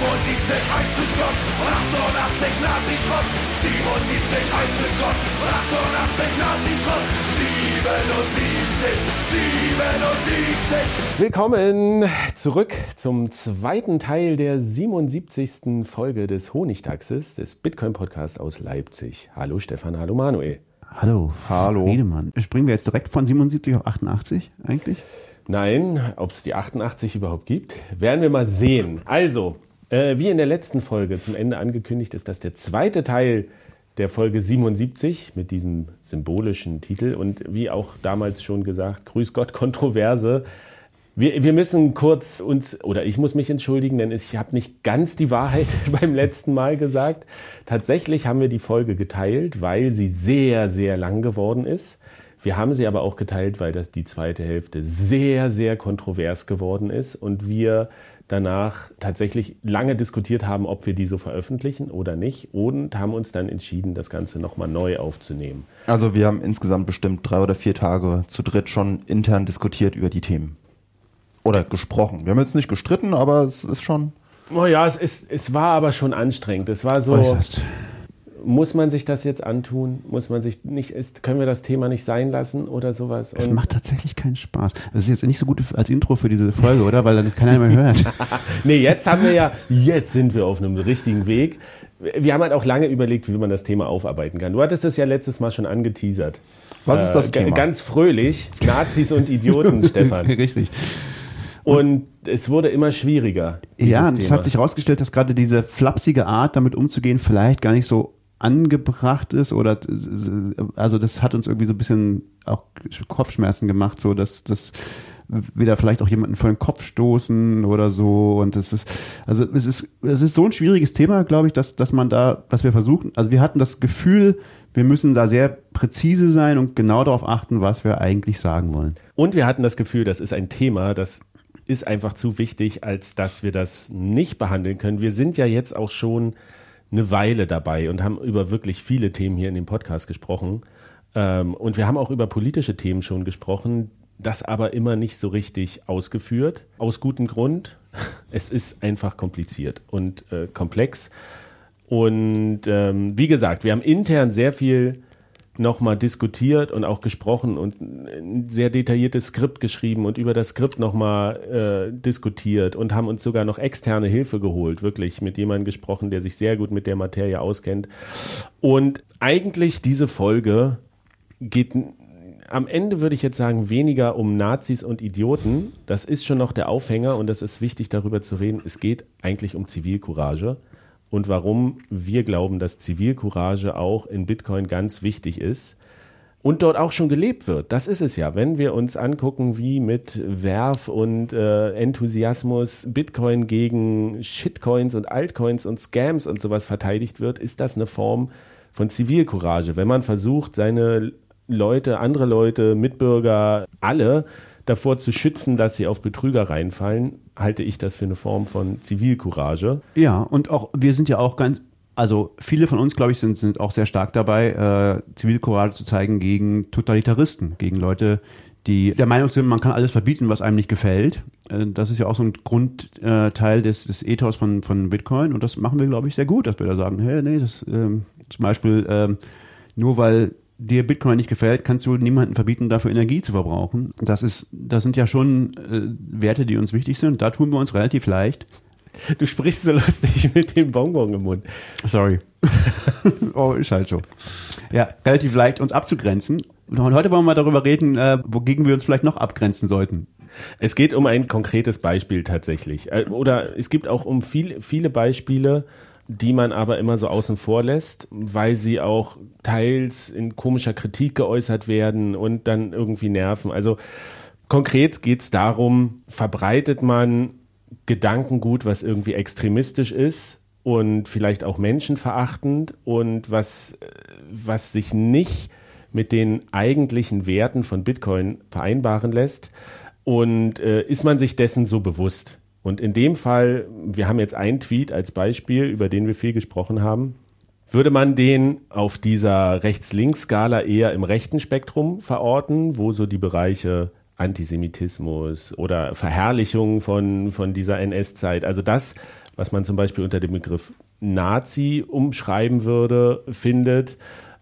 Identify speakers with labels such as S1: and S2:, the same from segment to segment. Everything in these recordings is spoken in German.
S1: heiß bis Gott und 88 Nazi-Schrott. 77 heiß bis Gott und 88 Nazi-Schrott. 77, 77.
S2: Willkommen zurück zum zweiten Teil der 77. Folge des Honigtaxes, des Bitcoin-Podcasts aus Leipzig. Hallo Stefan, hallo Manuel.
S3: Hallo.
S4: Hallo.
S3: Friedemann. Springen wir jetzt direkt von 77 auf 88 eigentlich?
S2: Nein, ob es die 88 überhaupt gibt, werden wir mal sehen. Also, äh, wie in der letzten Folge zum Ende angekündigt, ist das der zweite Teil der Folge 77 mit diesem symbolischen Titel und wie auch damals schon gesagt, Grüß Gott, Kontroverse. Wir, wir müssen kurz uns, oder ich muss mich entschuldigen, denn ich habe nicht ganz die Wahrheit beim letzten Mal gesagt. Tatsächlich haben wir die Folge geteilt, weil sie sehr, sehr lang geworden ist. Wir haben sie aber auch geteilt, weil das die zweite Hälfte sehr, sehr kontrovers geworden ist und wir danach tatsächlich lange diskutiert haben, ob wir die so veröffentlichen oder nicht und haben uns dann entschieden, das Ganze nochmal neu aufzunehmen.
S4: Also wir haben insgesamt bestimmt drei oder vier Tage zu dritt schon intern diskutiert über die Themen. Oder gesprochen. Wir haben jetzt nicht gestritten, aber es ist schon.
S2: Oh ja, es, ist, es war aber schon anstrengend. Es war so.
S3: Äußerst.
S2: Muss man sich das jetzt antun? Muss man sich nicht, ist, können wir das Thema nicht sein lassen oder sowas?
S3: Es macht tatsächlich keinen Spaß. Das ist jetzt nicht so gut als Intro für diese Folge, oder? Weil dann keiner mehr hört.
S2: nee, jetzt haben wir ja, jetzt sind wir auf einem richtigen Weg. Wir haben halt auch lange überlegt, wie man das Thema aufarbeiten kann. Du hattest es ja letztes Mal schon angeteasert.
S4: Was ist das
S2: Äh,
S4: Thema?
S2: Ganz fröhlich. Nazis und Idioten, Stefan.
S3: Richtig.
S2: Und es wurde immer schwieriger.
S3: Ja, es
S2: Thema.
S3: hat sich herausgestellt, dass gerade diese flapsige Art, damit umzugehen, vielleicht gar nicht so angebracht ist oder also das hat uns irgendwie so ein bisschen auch Kopfschmerzen gemacht, so dass das wieder vielleicht auch jemanden vor den Kopf stoßen oder so und das ist also es ist es ist so ein schwieriges Thema, glaube ich, dass dass man da was wir versuchen, also wir hatten das Gefühl, wir müssen da sehr präzise sein und genau darauf achten, was wir eigentlich sagen wollen.
S2: Und wir hatten das Gefühl, das ist ein Thema, das ist einfach zu wichtig, als dass wir das nicht behandeln können. Wir sind ja jetzt auch schon eine Weile dabei und haben über wirklich viele Themen hier in dem Podcast gesprochen. Ähm, und wir haben auch über politische Themen schon gesprochen, das aber immer nicht so richtig ausgeführt. Aus gutem Grund. Es ist einfach kompliziert und äh, komplex. Und ähm, wie gesagt, wir haben intern sehr viel nochmal diskutiert und auch gesprochen und ein sehr detailliertes Skript geschrieben und über das Skript nochmal äh, diskutiert und haben uns sogar noch externe Hilfe geholt, wirklich mit jemandem gesprochen, der sich sehr gut mit der Materie auskennt. Und eigentlich diese Folge geht am Ende würde ich jetzt sagen, weniger um Nazis und Idioten. Das ist schon noch der Aufhänger und das ist wichtig darüber zu reden. Es geht eigentlich um Zivilcourage und warum wir glauben, dass Zivilcourage auch in Bitcoin ganz wichtig ist und dort auch schon gelebt wird. Das ist es ja. Wenn wir uns angucken, wie mit Werf und äh, Enthusiasmus Bitcoin gegen Shitcoins und Altcoins und Scams und sowas verteidigt wird, ist das eine Form von Zivilcourage. Wenn man versucht, seine Leute, andere Leute, Mitbürger, alle davor zu schützen, dass sie auf Betrüger reinfallen, halte ich das für eine Form von Zivilcourage.
S3: Ja, und auch wir sind ja auch ganz, also viele von uns, glaube ich, sind, sind auch sehr stark dabei, äh, Zivilcourage zu zeigen gegen Totalitaristen, gegen Leute, die der Meinung sind, man kann alles verbieten, was einem nicht gefällt. Äh, das ist ja auch so ein Grundteil äh, des, des Ethos von, von Bitcoin und das machen wir, glaube ich, sehr gut, dass wir da sagen, hey, nee, das ähm, zum Beispiel ähm, nur weil dir Bitcoin nicht gefällt, kannst du niemanden verbieten, dafür Energie zu verbrauchen. Das ist, das sind ja schon äh, Werte, die uns wichtig sind. Da tun wir uns relativ leicht.
S2: Du sprichst so lustig mit dem Bonbon im Mund.
S3: Sorry. oh, ist halt so. Ja, relativ leicht uns abzugrenzen. Und heute wollen wir mal darüber reden, äh, wogegen wir uns vielleicht noch abgrenzen sollten.
S2: Es geht um ein konkretes Beispiel tatsächlich. Äh, Oder es gibt auch um viel, viele Beispiele, die man aber immer so außen vor lässt, weil sie auch teils in komischer Kritik geäußert werden und dann irgendwie nerven. Also konkret geht es darum, verbreitet man Gedankengut, was irgendwie extremistisch ist und vielleicht auch menschenverachtend und was, was sich nicht mit den eigentlichen Werten von Bitcoin vereinbaren lässt. Und äh, ist man sich dessen so bewusst? Und in dem Fall, wir haben jetzt einen Tweet als Beispiel, über den wir viel gesprochen haben. Würde man den auf dieser Rechts-Links-Skala eher im rechten Spektrum verorten, wo so die Bereiche Antisemitismus oder Verherrlichung von, von dieser NS-Zeit, also das, was man zum Beispiel unter dem Begriff Nazi umschreiben würde, findet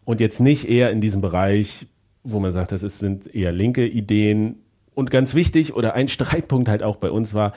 S2: und jetzt nicht eher in diesem Bereich, wo man sagt, das ist, sind eher linke Ideen. Und ganz wichtig oder ein Streitpunkt halt auch bei uns war,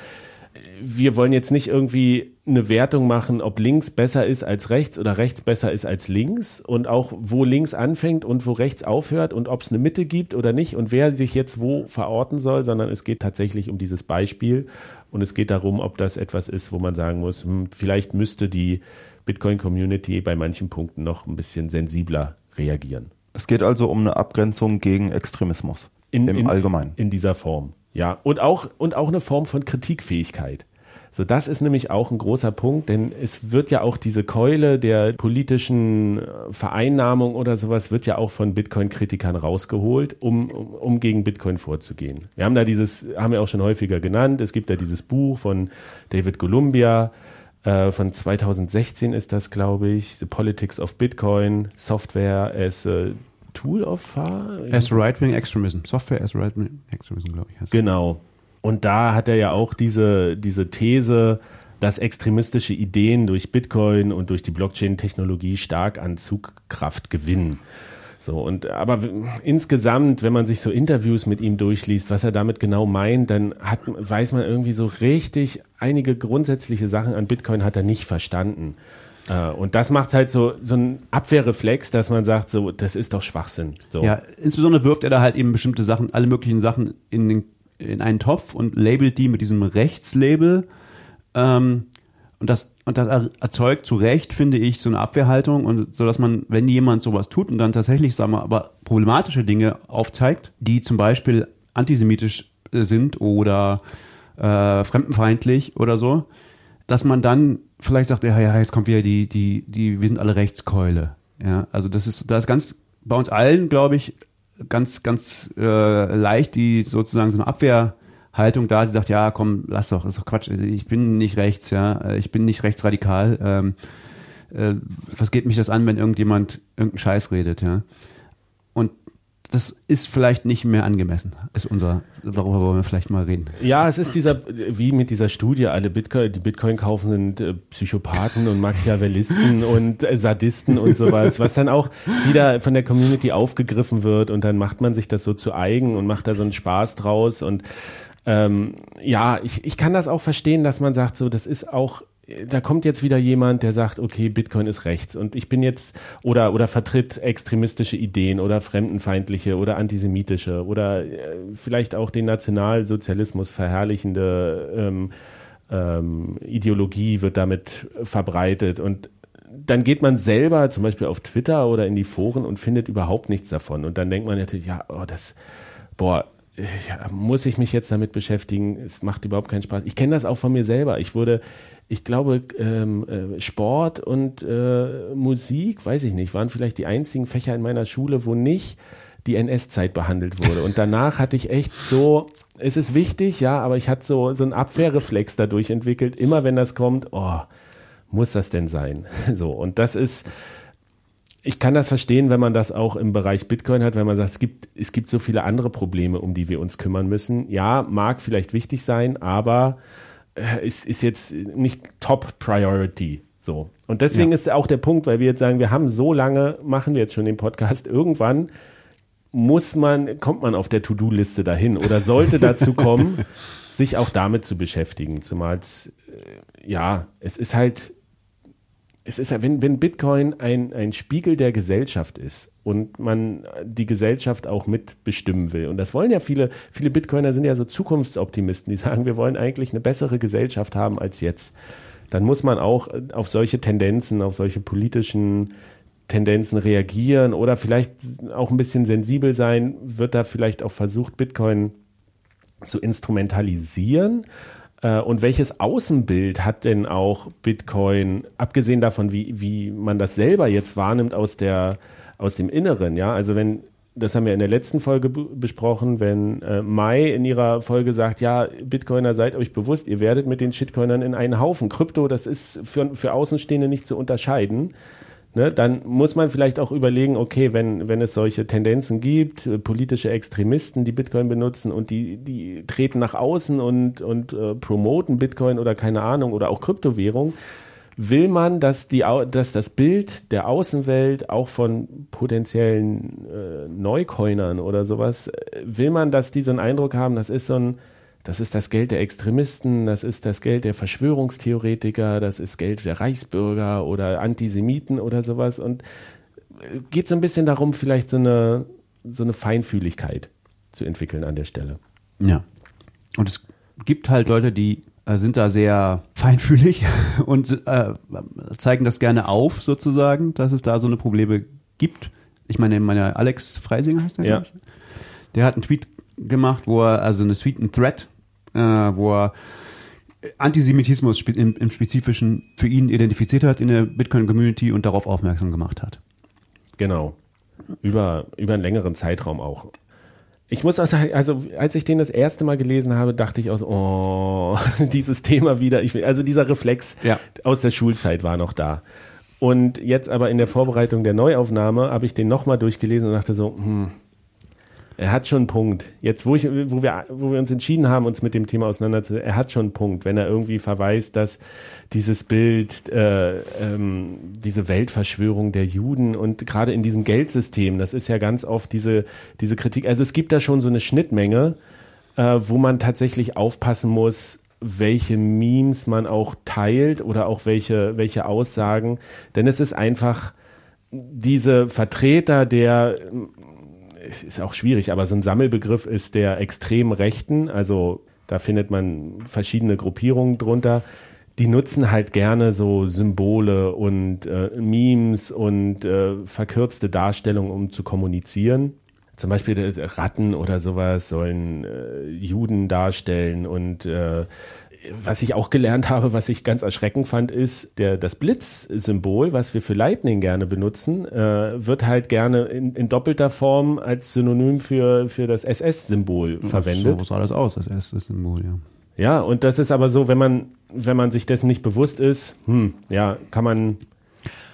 S2: wir wollen jetzt nicht irgendwie eine Wertung machen, ob links besser ist als rechts oder rechts besser ist als links und auch wo links anfängt und wo rechts aufhört und ob es eine Mitte gibt oder nicht und wer sich jetzt wo verorten soll, sondern es geht tatsächlich um dieses Beispiel und es geht darum, ob das etwas ist, wo man sagen muss, hm, vielleicht müsste die Bitcoin-Community bei manchen Punkten noch ein bisschen sensibler reagieren.
S4: Es geht also um eine Abgrenzung gegen Extremismus
S2: In,
S4: im
S2: in,
S4: Allgemeinen.
S2: In dieser Form. Ja, und auch, und auch eine Form von Kritikfähigkeit. So, das ist nämlich auch ein großer Punkt, denn es wird ja auch diese Keule der politischen äh, Vereinnahmung oder sowas wird ja auch von Bitcoin-Kritikern rausgeholt, um, um, gegen Bitcoin vorzugehen. Wir haben da dieses, haben wir auch schon häufiger genannt, es gibt da dieses Buch von David Columbia, äh, von 2016 ist das, glaube ich, The Politics of Bitcoin, Software as a Tool of Far.
S3: As Right-Wing Extremism. Software as Right-Wing Extremism, glaube ich. heißt.
S2: Genau. Und da hat er ja auch diese, diese These, dass extremistische Ideen durch Bitcoin und durch die Blockchain-Technologie stark an Zugkraft gewinnen. So, und aber insgesamt, wenn man sich so Interviews mit ihm durchliest, was er damit genau meint, dann hat, weiß man irgendwie so richtig, einige grundsätzliche Sachen an Bitcoin hat er nicht verstanden. Äh, Und das macht halt so, so ein Abwehrreflex, dass man sagt, so, das ist doch Schwachsinn. So.
S3: Ja, insbesondere wirft er da halt eben bestimmte Sachen, alle möglichen Sachen in, den, in einen Topf und labelt die mit diesem Rechtslabel. Ähm, und das, und das er- erzeugt zu Recht, finde ich, so eine Abwehrhaltung und so, dass man, wenn jemand sowas tut und dann tatsächlich, sagen wir, aber problematische Dinge aufzeigt, die zum Beispiel antisemitisch äh, sind oder äh, fremdenfeindlich oder so, dass man dann vielleicht sagt, ja, ja, jetzt kommt wieder die, die, die, wir sind alle Rechtskeule. Ja, also das ist, da ist ganz, bei uns allen, glaube ich, ganz, ganz äh, leicht die sozusagen so eine Abwehrhaltung da, die sagt, ja, komm, lass doch, ist doch Quatsch, ich bin nicht rechts, ja, ich bin nicht rechtsradikal. Ähm, äh, was geht mich das an, wenn irgendjemand irgendeinen Scheiß redet, ja? Das ist vielleicht nicht mehr angemessen, ist unser, darüber wollen wir vielleicht mal reden.
S2: Ja, es ist dieser, wie mit dieser Studie, alle Bitcoin, die Bitcoin kaufen sind äh, Psychopathen und Machiavellisten und äh, Sadisten und sowas, was dann auch wieder von der Community aufgegriffen wird und dann macht man sich das so zu eigen und macht da so einen Spaß draus und ähm, ja, ich, ich kann das auch verstehen, dass man sagt, so, das ist auch da kommt jetzt wieder jemand, der sagt, okay, Bitcoin ist rechts und ich bin jetzt oder oder vertritt extremistische Ideen oder fremdenfeindliche oder antisemitische oder äh, vielleicht auch den Nationalsozialismus verherrlichende ähm, ähm, Ideologie wird damit verbreitet und dann geht man selber zum Beispiel auf Twitter oder in die Foren und findet überhaupt nichts davon und dann denkt man natürlich, ja, oh, das, boah, ja, muss ich mich jetzt damit beschäftigen? Es macht überhaupt keinen Spaß. Ich kenne das auch von mir selber. Ich wurde, ich glaube, ähm, äh, Sport und äh, Musik, weiß ich nicht, waren vielleicht die einzigen Fächer in meiner Schule, wo nicht die NS-Zeit behandelt wurde. Und danach hatte ich echt so, es ist wichtig, ja, aber ich hatte so, so einen Abwehrreflex dadurch entwickelt. Immer wenn das kommt, oh, muss das denn sein? So, und das ist, ich kann das verstehen, wenn man das auch im Bereich Bitcoin hat, wenn man sagt, es gibt, es gibt so viele andere Probleme, um die wir uns kümmern müssen. Ja, mag vielleicht wichtig sein, aber ist, ist jetzt nicht Top Priority. So. Und deswegen
S3: Ja.
S2: ist auch der Punkt, weil wir jetzt sagen, wir haben so lange, machen wir jetzt schon den Podcast, irgendwann muss man, kommt man auf der To-Do-Liste dahin oder sollte dazu kommen, sich auch damit zu beschäftigen. Zumal es, äh, ja, es ist halt, es ist ja, wenn, wenn Bitcoin ein, ein Spiegel der Gesellschaft ist und man die Gesellschaft auch mitbestimmen will, und das wollen ja viele, viele Bitcoiner sind ja so Zukunftsoptimisten, die sagen, wir wollen eigentlich eine bessere Gesellschaft haben als jetzt, dann muss man auch auf solche Tendenzen, auf solche politischen Tendenzen reagieren oder vielleicht auch ein bisschen sensibel sein, wird da vielleicht auch versucht, Bitcoin zu instrumentalisieren? Äh, Und welches Außenbild hat denn auch Bitcoin, abgesehen davon, wie, wie man das selber jetzt wahrnimmt aus, der, aus dem Inneren? Ja, also wenn, das haben wir in der letzten Folge besprochen, wenn äh, Mai in ihrer Folge sagt, ja, Bitcoiner, seid euch bewusst, ihr werdet mit den Shitcoinern in einen Haufen. Krypto, das ist für, für Außenstehende nicht zu unterscheiden Ne, dann muss man vielleicht auch überlegen, okay, wenn, wenn es solche Tendenzen gibt, äh, politische Extremisten, die Bitcoin benutzen und die, die treten nach außen und, und äh, promoten Bitcoin oder keine Ahnung oder auch Kryptowährung, will man, dass, die, dass das Bild der Außenwelt auch von potenziellen äh, Neucoinern oder sowas, äh, will man, dass die so einen Eindruck haben, das ist so ein, das ist das Geld der Extremisten, das ist das Geld der Verschwörungstheoretiker, das ist Geld der Reichsbürger oder Antisemiten oder sowas. Und äh, geht so ein bisschen darum, vielleicht so eine, so eine Feinfühligkeit zu entwickeln an der Stelle.
S3: Ja. Und es gibt halt Leute, die äh, sind da sehr feinfühlig und äh, zeigen das gerne auf, sozusagen, dass es da so eine Probleme gibt. Ich meine, meine Alex Freisinger heißt der,
S2: Ja.
S3: Der hat einen Tweet gemacht, wo er, also eine Tweet, ein Thread, äh, wo er Antisemitismus im, im Spezifischen für ihn identifiziert hat in der Bitcoin-Community und darauf aufmerksam gemacht hat.
S2: Genau. Über, über einen längeren Zeitraum auch. Ich muss auch sagen, also als ich den das erste Mal gelesen habe, dachte ich auch, so, oh, dieses Thema wieder. Ich, also dieser Reflex
S3: Ja.
S2: aus der Schulzeit war noch da. Und jetzt aber in der Vorbereitung der Neuaufnahme habe ich den nochmal durchgelesen und dachte so, hm, er hat schon einen Punkt. Jetzt, wo, ich, wo, wir, wo wir uns entschieden haben, uns mit dem Thema auseinanderzusetzen, er hat schon einen Punkt, wenn er irgendwie verweist, dass dieses Bild, äh, ähm, diese Weltverschwörung der Juden und gerade in diesem Geldsystem, das ist ja ganz oft diese, diese Kritik. Also es gibt da schon so eine Schnittmenge, äh, wo man tatsächlich aufpassen muss, welche Memes man auch teilt oder auch welche, welche Aussagen. Denn es ist einfach diese Vertreter der ist auch schwierig, aber so ein Sammelbegriff ist der extremen Rechten, also da findet man verschiedene Gruppierungen drunter. Die nutzen halt gerne so Symbole und äh, Memes und äh, verkürzte Darstellungen, um zu kommunizieren. Zum Beispiel äh, Ratten oder sowas sollen äh, Juden darstellen und äh, was ich auch gelernt habe, was ich ganz erschreckend fand, ist, der, das Blitz-Symbol, was wir für Lightning gerne benutzen, äh, wird halt gerne in, in doppelter Form als Synonym für, für das SS-Symbol verwendet.
S3: So sah das aus, das erste Symbol, ja.
S2: Ja, und das ist aber so, wenn man, wenn man sich dessen nicht bewusst ist, hm, ja, kann man.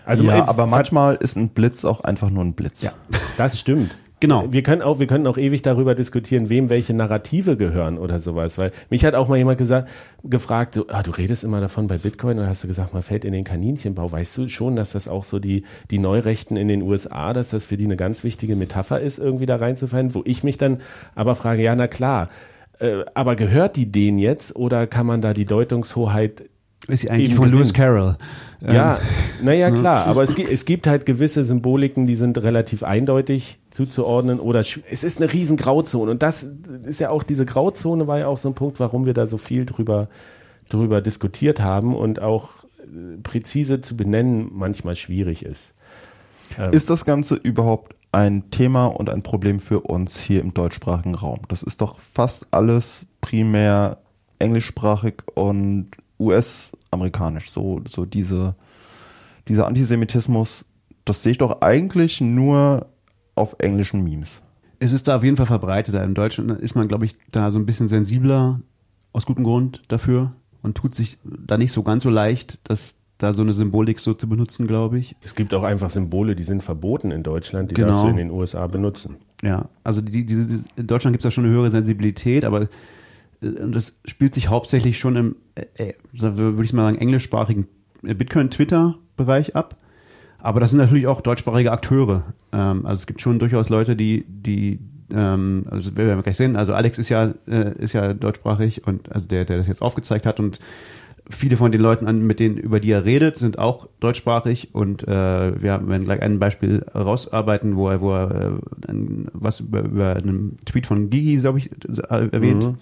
S2: Also
S4: ja,
S2: man-
S4: aber manchmal ist ein Blitz auch einfach nur ein Blitz.
S3: Ja.
S2: Das stimmt.
S3: Genau.
S2: Wir können auch, wir können auch ewig darüber diskutieren, wem welche Narrative gehören oder sowas. Weil mich hat auch mal jemand gesagt, gefragt, so, ah, du redest immer davon bei Bitcoin und hast du gesagt, man fällt in den Kaninchenbau. Weißt du schon, dass das auch so die, die Neurechten in den USA, dass das für die eine ganz wichtige Metapher ist, irgendwie da reinzufallen? Wo ich mich dann aber frage, ja, na klar, äh, aber gehört die denen jetzt oder kann man da die Deutungshoheit
S3: Ist sie eigentlich von Lewis. Carroll.
S2: Ja, naja, klar, aber es, es gibt halt gewisse Symboliken, die sind relativ eindeutig zuzuordnen oder es ist eine riesen Grauzone und das ist ja auch, diese Grauzone war ja auch so ein Punkt, warum wir da so viel drüber, drüber diskutiert haben und auch äh, präzise zu benennen manchmal schwierig ist.
S4: Ist das Ganze überhaupt ein Thema und ein Problem für uns hier im deutschsprachigen Raum? Das ist doch fast alles primär englischsprachig und US-amerikanisch. So, so diese, dieser Antisemitismus, das sehe ich doch eigentlich nur auf englischen Memes.
S3: Es ist da auf jeden Fall verbreiteter. In Deutschland ist man, glaube ich, da so ein bisschen sensibler, aus gutem Grund dafür und tut sich da nicht so ganz so leicht, dass da so eine Symbolik so zu benutzen, glaube ich.
S2: Es gibt auch einfach Symbole, die sind verboten in Deutschland, die
S3: Genau.
S2: darfst du in den USA benutzen.
S3: Ja, also die, diese, diese, in Deutschland gibt es da schon eine höhere Sensibilität, aber das spielt sich hauptsächlich schon im, äh, äh, würde ich mal sagen, englischsprachigen äh, Bitcoin-Twitter-Bereich ab. Aber das sind natürlich auch deutschsprachige Akteure. Ähm, also es gibt schon durchaus Leute, die, die, ähm, also das werden wir gleich sehen. Also Alex ist ja, ist ja deutschsprachig und also der, der das jetzt aufgezeigt hat und viele von den Leuten, mit denen, über die er redet, sind auch deutschsprachig und wir werden gleich ein Beispiel rausarbeiten, wo er, wo er was über, über einen Tweet von Gigi, glaube ich, äh, erwähnt.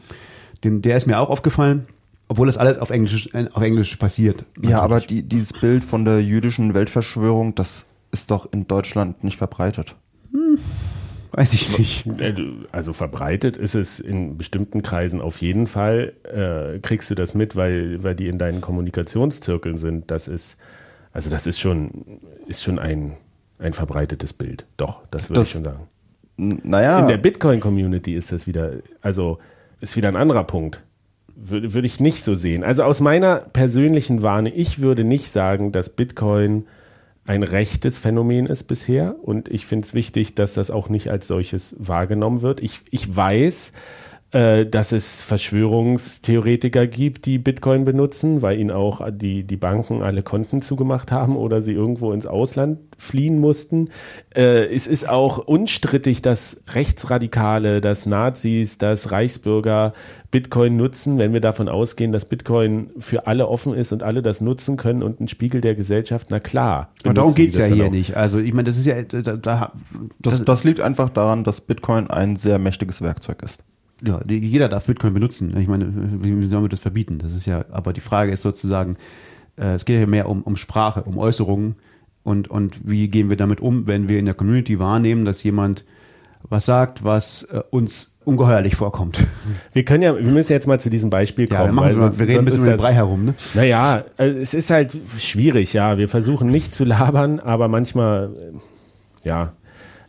S3: Den, der ist mir auch aufgefallen, obwohl das alles auf Englisch, auf Englisch passiert.
S4: Ja, aber
S3: Natürlich.
S4: die, dieses Bild von der jüdischen Weltverschwörung, das ist doch in Deutschland nicht verbreitet.
S3: weiß ich nicht.
S2: Äh, Also verbreitet ist es in bestimmten Kreisen auf jeden Fall. Äh, kriegst du das mit, weil, weil die in deinen Kommunikationszirkeln sind. Das ist, also das ist schon, ist schon ein, ein verbreitetes Bild. Doch, das würde ich schon sagen.
S4: Naja,
S2: In der Bitcoin-Community ist das wieder, also ist wieder ein anderer Punkt. Würde, würde ich nicht so sehen. Also aus meiner persönlichen Warne, ich würde nicht sagen, dass Bitcoin ein rechtes Phänomen ist bisher. Und ich finde es wichtig, dass das auch nicht als solches wahrgenommen wird. Ich, ich weiß, äh, dass es Verschwörungstheoretiker gibt, die Bitcoin benutzen, weil ihnen auch die, die Banken alle Konten zugemacht haben oder sie irgendwo ins Ausland fliehen mussten. Äh, es ist auch unstrittig, dass Rechtsradikale, dass Nazis, dass Reichsbürger Bitcoin nutzen, wenn wir davon ausgehen, dass Bitcoin für alle offen ist und alle das nutzen können und ein Spiegel der Gesellschaft, na klar.
S3: Aber darum geht's ja hier auch. nicht. Also ich meine, das ist ja... Da,
S4: da, das, das liegt einfach daran, dass Bitcoin ein sehr mächtiges Werkzeug ist
S3: ja, jeder darf Bitcoin benutzen. Ich meine, wie sollen wir das verbieten? Das ist ja, aber die Frage ist sozusagen, äh, es geht ja mehr um, um Sprache, um Äußerungen und, und wie gehen wir damit um, wenn wir in der Community wahrnehmen, dass jemand was sagt, was äh, uns ungeheuerlich vorkommt.
S2: Wir können ja, wir müssen jetzt mal zu diesem Beispiel kommen. Ja,
S3: wir, weil sonst, wir reden ein bisschen um den Brei herum, ne?
S2: Naja, äh, es ist halt schwierig, ja. Wir versuchen nicht zu labern, aber manchmal, äh, ja,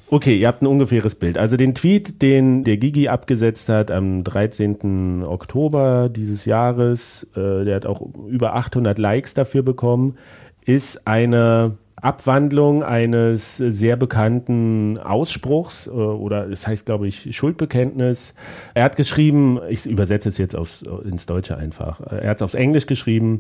S2: Okay, ihr habt ein ungefähres Bild. Also den Tweet, den der Gigi abgesetzt hat am 13. Oktober dieses Jahres, äh, der hat auch über 800 Likes dafür bekommen, ist eine Abwandlung eines sehr bekannten Ausspruchs äh, oder es heißt, glaube ich, Schuldbekenntnis. Er hat geschrieben, ich übersetze es jetzt aufs, ins Deutsche einfach. Er hat es aufs Englisch geschrieben.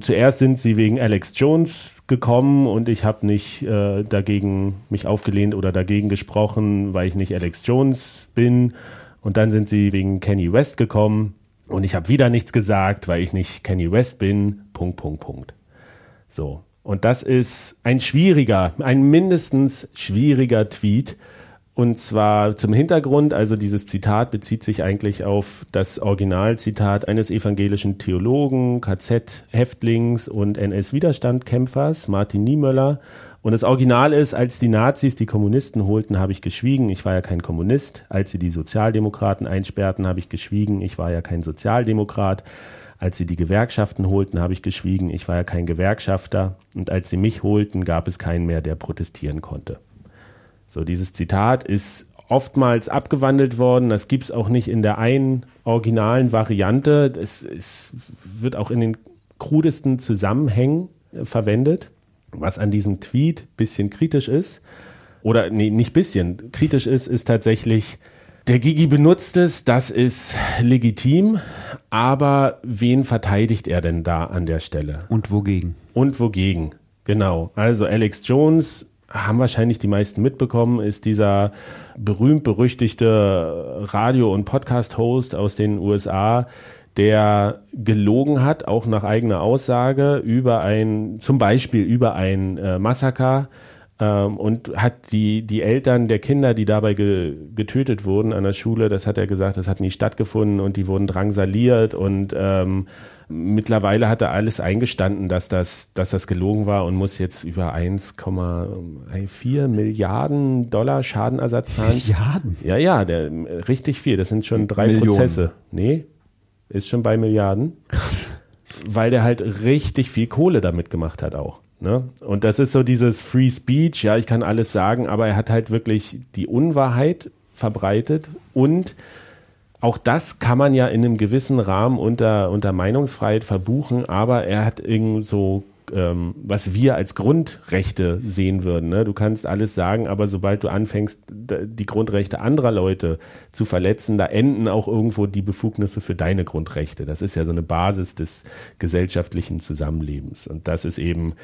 S2: Zuerst sind sie wegen Alex Jones gekommen und ich habe nicht äh, dagegen mich aufgelehnt oder dagegen gesprochen, weil ich nicht Alex Jones bin. Und dann sind sie wegen Kenny West gekommen und ich habe wieder nichts gesagt, weil ich nicht Kenny West bin. Punkt, Punkt, Punkt. So. Und das ist ein schwieriger, ein mindestens schwieriger Tweet. Und zwar zum Hintergrund, also dieses Zitat bezieht sich eigentlich auf das Originalzitat eines evangelischen Theologen, KZ-Häftlings und NS-Widerstandkämpfers, Martin Niemöller. Und das Original ist, als die Nazis die Kommunisten holten, habe ich geschwiegen, ich war ja kein Kommunist. Als sie die Sozialdemokraten einsperrten, habe ich geschwiegen, ich war ja kein Sozialdemokrat. Als sie die Gewerkschaften holten, habe ich geschwiegen, ich war ja kein Gewerkschafter. Und als sie mich holten, gab es keinen mehr, der protestieren konnte. So, dieses Zitat ist oftmals abgewandelt worden. Das gibt es auch nicht in der einen originalen Variante. Es, es wird auch in den krudesten Zusammenhängen äh, verwendet, was an diesem Tweet bisschen kritisch ist. Oder nee, nicht bisschen. Kritisch ist, ist tatsächlich, der Gigi benutzt es, das ist legitim, aber wen verteidigt er denn da an der Stelle?
S3: Und wogegen?
S2: Und wogegen? Genau. Also Alex Jones haben wahrscheinlich die meisten mitbekommen, ist dieser berühmt-berüchtigte Radio- und Podcast-Host aus den USA, der gelogen hat, auch nach eigener Aussage, über ein, zum Beispiel über ein äh, Massaker und hat die, die Eltern der Kinder, die dabei ge, getötet wurden an der Schule, das hat er gesagt, das hat nie stattgefunden und die wurden drangsaliert und ähm, mittlerweile hat er alles eingestanden, dass das, dass das gelogen war und muss jetzt über 1,4 Milliarden Dollar Schadenersatz zahlen.
S3: Milliarden?
S2: Ja, ja, der, richtig viel. Das sind schon drei Millionen. Prozesse. Nee, ist schon bei Milliarden. Krass. Weil der halt richtig viel Kohle damit gemacht hat auch. Ne? Und das ist so dieses Free Speech, ja, ich kann alles sagen, aber er hat halt wirklich die Unwahrheit verbreitet. Und auch das kann man ja in einem gewissen Rahmen unter, unter Meinungsfreiheit verbuchen, aber er hat irgend so, ähm, was wir als Grundrechte sehen würden. Ne? Du kannst alles sagen, aber sobald du anfängst, die Grundrechte anderer Leute zu verletzen, da enden auch irgendwo die Befugnisse für deine Grundrechte. Das ist ja so eine Basis des gesellschaftlichen Zusammenlebens. Und das ist eben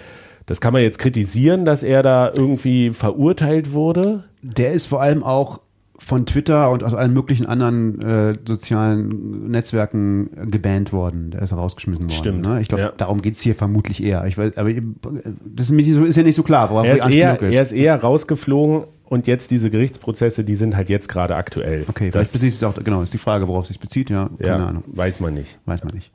S2: das kann man jetzt kritisieren, dass er da irgendwie verurteilt wurde.
S3: Der ist vor allem auch von Twitter und aus allen möglichen anderen äh, sozialen Netzwerken gebannt worden. Der ist rausgeschmissen worden.
S2: Stimmt.
S3: Ne? Ich glaube, ja. darum geht's hier vermutlich eher. Ich weiß, aber das ist, so, ist ja nicht so klar.
S2: Er ist, eher, ist. er ist eher rausgeflogen und jetzt diese Gerichtsprozesse, die sind halt jetzt gerade aktuell.
S3: Okay, das bezieht sich auch, genau, ist die Frage, worauf es sich bezieht, ja.
S2: Keine ja, Ahnung. Weiß man nicht.
S3: Weiß man nicht.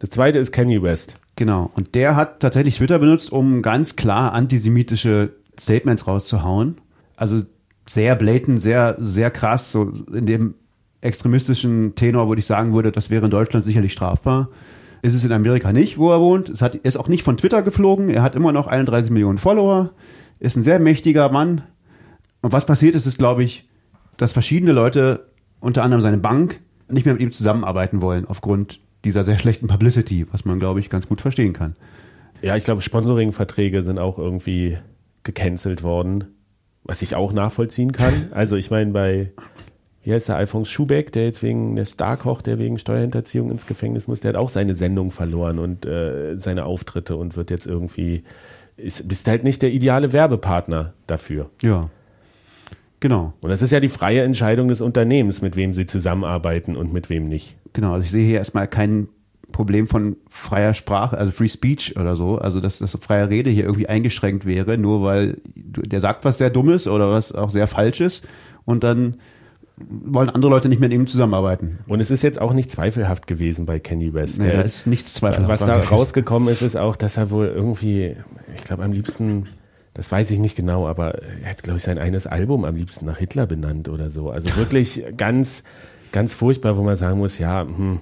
S2: Das zweite ist Kanye West.
S3: Genau. Und der hat tatsächlich Twitter benutzt, um ganz klar antisemitische Statements rauszuhauen. Also sehr blatant, sehr, sehr krass, so in dem extremistischen Tenor würde ich sagen würde, das wäre in Deutschland sicherlich strafbar. Ist es in Amerika nicht, wo er wohnt. Es hat, er ist auch nicht von Twitter geflogen. Er hat immer noch 31 Millionen Follower. Ist ein sehr mächtiger Mann. Und was passiert ist, ist, glaube ich, dass verschiedene Leute, unter anderem seine Bank, nicht mehr mit ihm zusammenarbeiten wollen aufgrund dieser sehr schlechten Publicity, was man, glaube ich, ganz gut verstehen kann.
S2: Ja, ich glaube, Sponsoring-Verträge sind auch irgendwie gecancelt worden, was ich auch nachvollziehen kann. Also ich meine, bei, wie heißt der, Alfons Schubeck, der jetzt wegen der Starkoch, der wegen Steuerhinterziehung ins Gefängnis muss, der hat auch seine Sendung verloren und äh, seine Auftritte und wird jetzt irgendwie, ist, bist halt nicht der ideale Werbepartner dafür.
S3: Ja. Genau.
S2: Und das ist ja die freie Entscheidung des Unternehmens, mit wem sie zusammenarbeiten und mit wem nicht.
S3: Genau, also ich sehe hier erstmal kein Problem von freier Sprache, also Free Speech oder so, also dass das freie Rede hier irgendwie eingeschränkt wäre, nur weil der sagt was sehr Dummes oder was auch sehr Falsches und dann wollen andere Leute nicht mit ihm zusammenarbeiten.
S2: Und es ist jetzt auch nicht zweifelhaft gewesen bei Kenny West.
S3: Nee,
S2: Der-
S3: da ist nichts zweifelhaft.
S2: was da rausgekommen ist, ist auch, dass er wohl irgendwie, ich glaube am liebsten, das weiß ich nicht genau, aber er hat, glaube ich, sein eines Album am liebsten nach Hitler benannt oder so. Also wirklich ganz, ganz furchtbar, wo man sagen muss, ja, hm,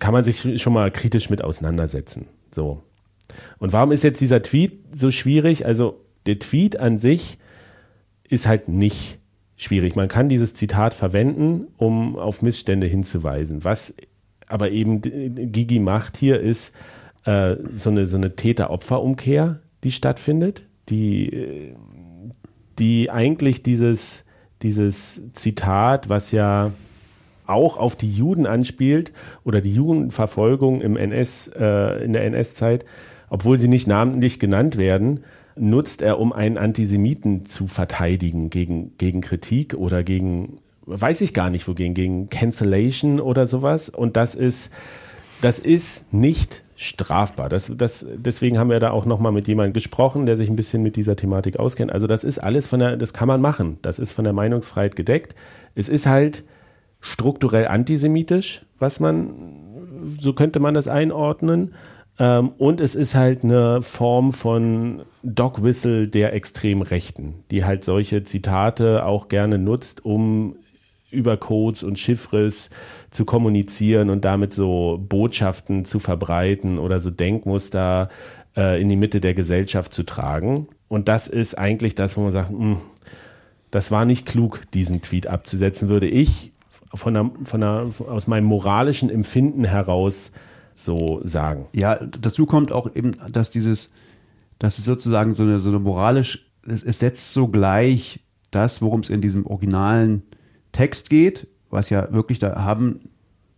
S2: kann man sich schon mal kritisch mit auseinandersetzen. So. Und warum ist jetzt dieser Tweet so schwierig? Also der Tweet an sich ist halt nicht schwierig. Man kann dieses Zitat verwenden, um auf Missstände hinzuweisen. Was aber eben Gigi macht hier, ist äh, so eine, so eine Täter-Opfer-Umkehr, die stattfindet, die, äh, die eigentlich dieses, dieses Zitat, was ja auch auf die Juden anspielt oder die Judenverfolgung im NS, äh, in der NS-Zeit, obwohl sie nicht namentlich genannt werden, nutzt er, um einen Antisemiten zu verteidigen gegen, gegen Kritik oder gegen, weiß ich gar nicht wogegen, gegen Cancellation oder sowas. Und das ist, das ist nicht strafbar. Das, das, deswegen haben wir da auch nochmal mit jemandem gesprochen, der sich ein bisschen mit dieser Thematik auskennt. Also das ist alles von der, das kann man machen. Das ist von der Meinungsfreiheit gedeckt. Es ist halt strukturell antisemitisch, was man, so könnte man das einordnen. Ähm, und es ist halt eine Form von Dog Whistle der Extremrechten, die halt solche Zitate auch gerne nutzt, um über Codes und Chiffres zu kommunizieren und damit so Botschaften zu verbreiten oder so Denkmuster äh, in die Mitte der Gesellschaft zu tragen. Und das ist eigentlich das, wo man sagt, mh, das war nicht klug, diesen Tweet abzusetzen, würde ich von der, von der, aus meinem moralischen Empfinden heraus so sagen.
S3: Ja, dazu kommt auch eben, dass dieses, dass es sozusagen so eine, so eine moralisch, es, es setzt so gleich das, worum es in diesem originalen Text geht, was ja wirklich, da haben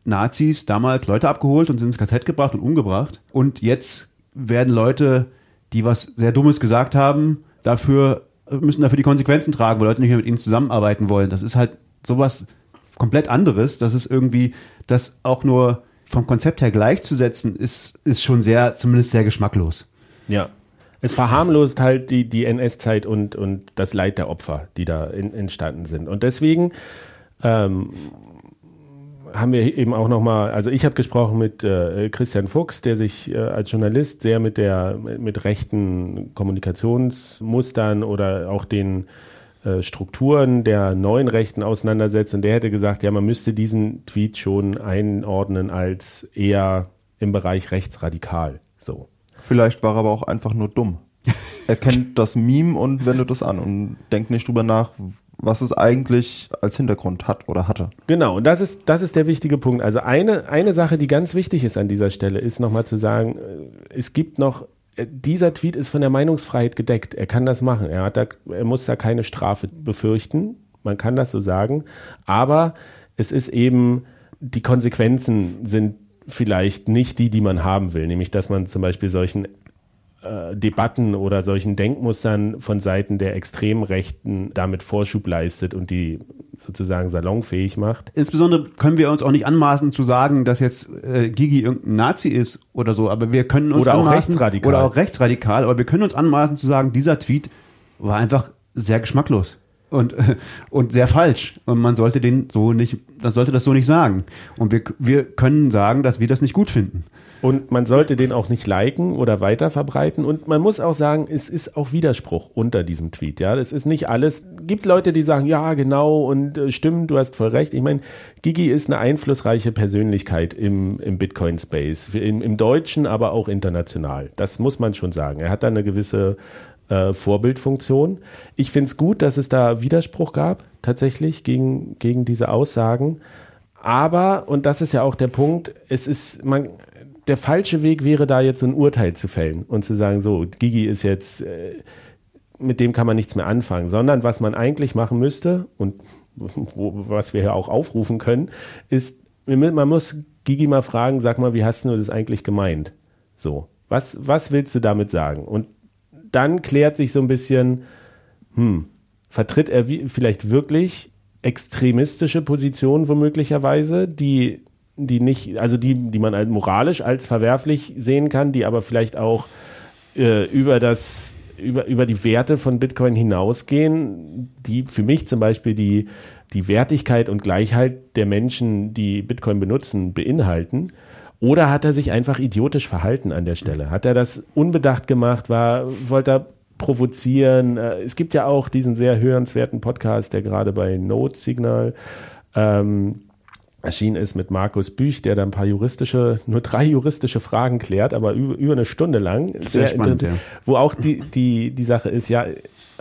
S3: Nazis damals Leute abgeholt und sind ins KZ gebracht und umgebracht. Und jetzt werden Leute, die was sehr Dummes gesagt haben, dafür, müssen dafür die Konsequenzen tragen, weil Leute nicht mehr mit ihnen zusammenarbeiten wollen. Das ist halt sowas komplett anderes. Das ist irgendwie, das auch nur vom Konzept her gleichzusetzen, ist, ist schon sehr, zumindest sehr geschmacklos.
S2: Ja. Es verharmlost halt die, die NS-Zeit und, und das Leid der Opfer, die da in, entstanden sind. Und deswegen ähm, haben wir eben auch nochmal, also ich habe gesprochen mit äh, Christian Fuchs, der sich äh, als Journalist sehr mit der mit rechten Kommunikationsmustern oder auch den Strukturen der neuen Rechten auseinandersetzt und der hätte gesagt, ja, man müsste diesen Tweet schon einordnen als eher im Bereich rechtsradikal. So.
S4: Vielleicht war er aber auch einfach nur dumm. Er kennt das Meme und wendet es an und denkt nicht drüber nach, was es eigentlich als Hintergrund hat oder hatte.
S2: Genau, und das ist, das ist der wichtige Punkt. Also eine, eine Sache, die ganz wichtig ist an dieser Stelle, ist nochmal zu sagen, äh, es gibt noch, äh, dieser Tweet ist von der Meinungsfreiheit gedeckt. Er kann das machen. Er, hat da, er muss da keine Strafe befürchten. Man kann das so sagen. Aber es ist eben, die Konsequenzen sind vielleicht nicht die, die man haben will. Nämlich, dass man zum Beispiel solchen äh, Debatten oder solchen Denkmustern von Seiten der Extremrechten damit Vorschub leistet und die sozusagen salonfähig macht.
S3: Insbesondere können wir uns auch nicht anmaßen zu sagen, dass jetzt äh, Gigi irgendein Nazi ist oder so, aber wir können uns
S2: Oder auch
S3: anmaßen,
S2: rechtsradikal.
S3: oder auch rechtsradikal, aber wir können uns anmaßen zu sagen, dieser Tweet war einfach sehr geschmacklos und und sehr falsch und man sollte den so nicht, man sollte das so nicht sagen und wir wir können sagen, dass wir das nicht gut finden.
S2: Und man sollte den auch nicht liken oder weiter verbreiten. Und man muss auch sagen, es ist auch Widerspruch unter diesem Tweet. Ja, es ist nicht alles. Gibt Leute, die sagen, ja, genau und äh, stimmt, du hast voll recht. Ich meine, Gigi ist eine einflussreiche Persönlichkeit im, im Bitcoin-Space, im, im Deutschen, aber auch international. Das muss man schon sagen. Er hat da eine gewisse äh, Vorbildfunktion. Ich finde es gut, dass es da Widerspruch gab, tatsächlich, gegen, gegen diese Aussagen. Aber, und das ist ja auch der Punkt, es ist, man, der falsche Weg wäre da jetzt so ein Urteil zu fällen und zu sagen, so, Gigi ist jetzt, äh, mit dem kann man nichts mehr anfangen, sondern was man eigentlich machen müsste und was wir ja auch aufrufen können, ist, man muss Gigi mal fragen, sag mal, wie hast du das eigentlich gemeint? So, was, was willst du damit sagen? Und dann klärt sich so ein bisschen, hm, vertritt er vielleicht wirklich extremistische Positionen womöglicherweise, die, die nicht, also die, die man als moralisch als verwerflich sehen kann, die aber vielleicht auch äh, über das über, über die Werte von Bitcoin hinausgehen, die für mich zum Beispiel die, die Wertigkeit und Gleichheit der Menschen, die Bitcoin benutzen, beinhalten. Oder hat er sich einfach idiotisch verhalten an der Stelle? Hat er das unbedacht gemacht? War, wollte er provozieren? Äh, es gibt ja auch diesen sehr hörenswerten Podcast, der gerade bei Note Signal ähm, erschienen ist mit Markus Büch, der da ein paar juristische, nur drei juristische Fragen klärt, aber über, über eine Stunde lang. Sehr, sehr spannend, ja. Wo auch die, die, die Sache ist, ja,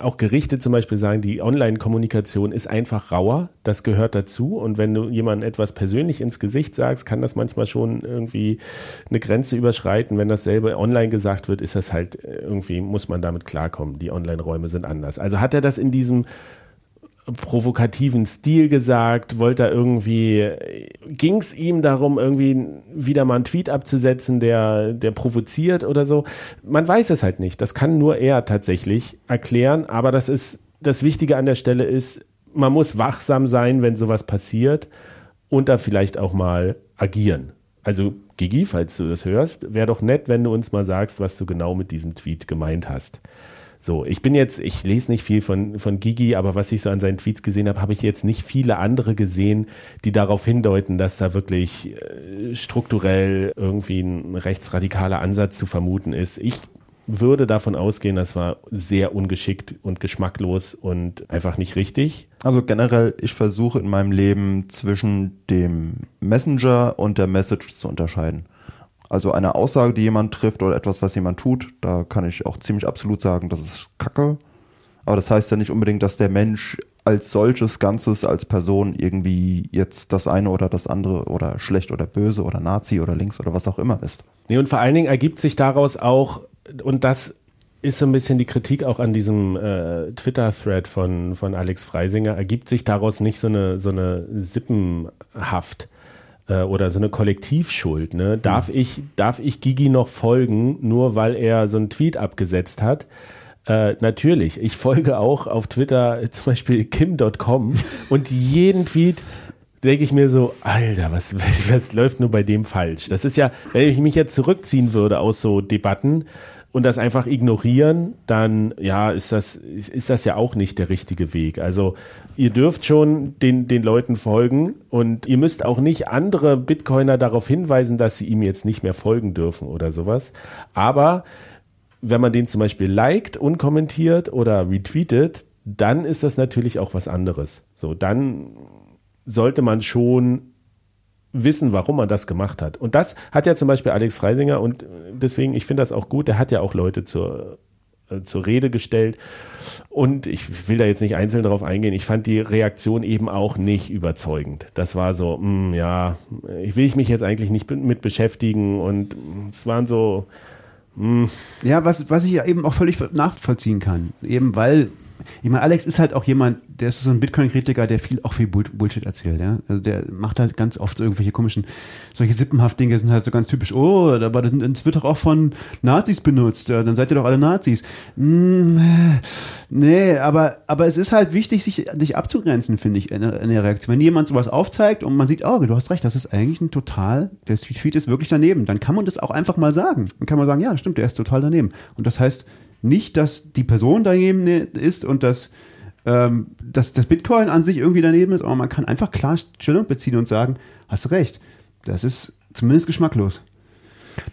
S2: auch Gerichte zum Beispiel sagen, die Online-Kommunikation ist einfach rauer, das gehört dazu. Und wenn du jemandem etwas persönlich ins Gesicht sagst, kann das manchmal schon irgendwie eine Grenze überschreiten. Wenn dasselbe online gesagt wird, ist das halt irgendwie, muss man damit klarkommen. Die Online-Räume sind anders. Also hat er das in diesem provokativen Stil gesagt, wollte er irgendwie, ging es ihm darum, irgendwie wieder mal einen Tweet abzusetzen, der, der provoziert oder so. Man weiß es halt nicht. Das kann nur er tatsächlich erklären, aber das ist, das Wichtige an der Stelle ist, man muss wachsam sein, wenn sowas passiert und da vielleicht auch mal agieren. Also Gigi, falls du das hörst, wäre doch nett, wenn du uns mal sagst, was du genau mit diesem Tweet gemeint hast. So, ich bin jetzt, ich lese nicht viel von, von Gigi, aber was ich so an seinen Tweets gesehen habe, habe ich jetzt nicht viele andere gesehen, die darauf hindeuten, dass da wirklich äh, strukturell irgendwie ein rechtsradikaler Ansatz zu vermuten ist. Ich würde davon ausgehen, das war sehr ungeschickt und geschmacklos und einfach nicht richtig.
S4: Also generell, ich versuche in meinem Leben zwischen dem Messenger und der Message zu unterscheiden. Also eine Aussage, die jemand trifft oder etwas, was jemand tut, da kann ich auch ziemlich absolut sagen, das ist Kacke. Aber das heißt ja nicht unbedingt, dass der Mensch als solches Ganzes, als Person irgendwie jetzt das eine oder das andere oder schlecht oder böse oder Nazi oder links oder was auch immer ist.
S2: Nee, und vor allen Dingen ergibt sich daraus auch, und das ist so ein bisschen die Kritik auch an diesem äh, Twitter-Thread von, von Alex Freisinger, ergibt sich daraus nicht so eine, so eine Sippenhaft äh, oder so eine Kollektivschuld. Ne? Darf, mhm. ich, darf ich Gigi noch folgen, nur weil er so einen Tweet abgesetzt hat? Äh, natürlich. Ich folge auch auf Twitter zum Beispiel kim.com und jeden Tweet denke ich mir so, Alter, was, was, was läuft nur bei dem falsch? Das ist ja, wenn ich mich jetzt zurückziehen würde aus so Debatten, und das einfach ignorieren, dann ja, ist das, ist das ja auch nicht der richtige Weg. Also ihr dürft schon den, den Leuten folgen und ihr müsst auch nicht andere Bitcoiner darauf hinweisen, dass sie ihm jetzt nicht mehr folgen dürfen oder sowas. Aber wenn man den zum Beispiel liked, unkommentiert oder retweetet, dann ist das natürlich auch was anderes. So, dann sollte man schon wissen, warum man das gemacht hat. Und das hat ja zum Beispiel Alex Freisinger und deswegen, ich finde das auch gut, der hat ja auch Leute zur, äh, zur Rede gestellt. Und ich will da jetzt nicht einzeln darauf eingehen. Ich fand die Reaktion eben auch nicht überzeugend. Das war so, mh, hm, ja, ich will ich mich jetzt eigentlich nicht mit beschäftigen und es waren so,
S3: mh. Hm. Ja, was, was ich ja eben auch völlig nachvollziehen kann. Eben weil ich meine, Alex ist halt auch jemand, der ist so ein Bitcoin-Kritiker, der viel, auch viel Bullshit erzählt, ja. Also der macht halt ganz oft so irgendwelche komischen, solche sippenhaft Dinge sind halt so ganz typisch, oh, aber das wird doch auch von Nazis benutzt, ja, dann seid ihr doch alle Nazis. Mm, nee, aber, aber es ist halt wichtig, sich, sich abzugrenzen, finde ich, in in der Reaktion. Wenn jemand sowas aufzeigt und man sieht, oh, du hast recht, das ist eigentlich ein total, der Tweet ist wirklich daneben, dann kann man das auch einfach mal sagen. Dann kann man sagen, ja, stimmt, der ist total daneben. Und das heißt, nicht, dass die Person daneben ist und dass, ähm, dass das Bitcoin an sich irgendwie daneben ist, aber man kann einfach klar Stellung beziehen und sagen, hast recht, das ist zumindest geschmacklos.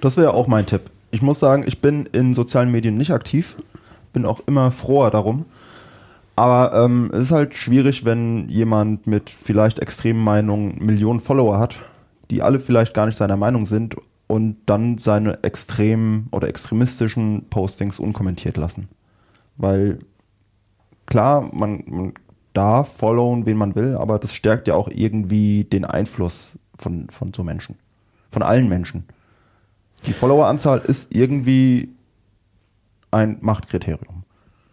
S4: Das wäre auch mein Tipp. Ich muss sagen, ich bin in sozialen Medien nicht aktiv, bin auch immer froher darum. Aber ähm, es ist halt schwierig, wenn jemand mit vielleicht extremen Meinungen Millionen Follower hat, die alle vielleicht gar nicht seiner Meinung sind und dann seine extremen oder extremistischen Postings unkommentiert lassen. Weil klar, man, man darf followen, wen man will, aber das stärkt ja auch irgendwie den Einfluss von, von so Menschen. Von allen Menschen. Die Followeranzahl ist irgendwie ein Machtkriterium.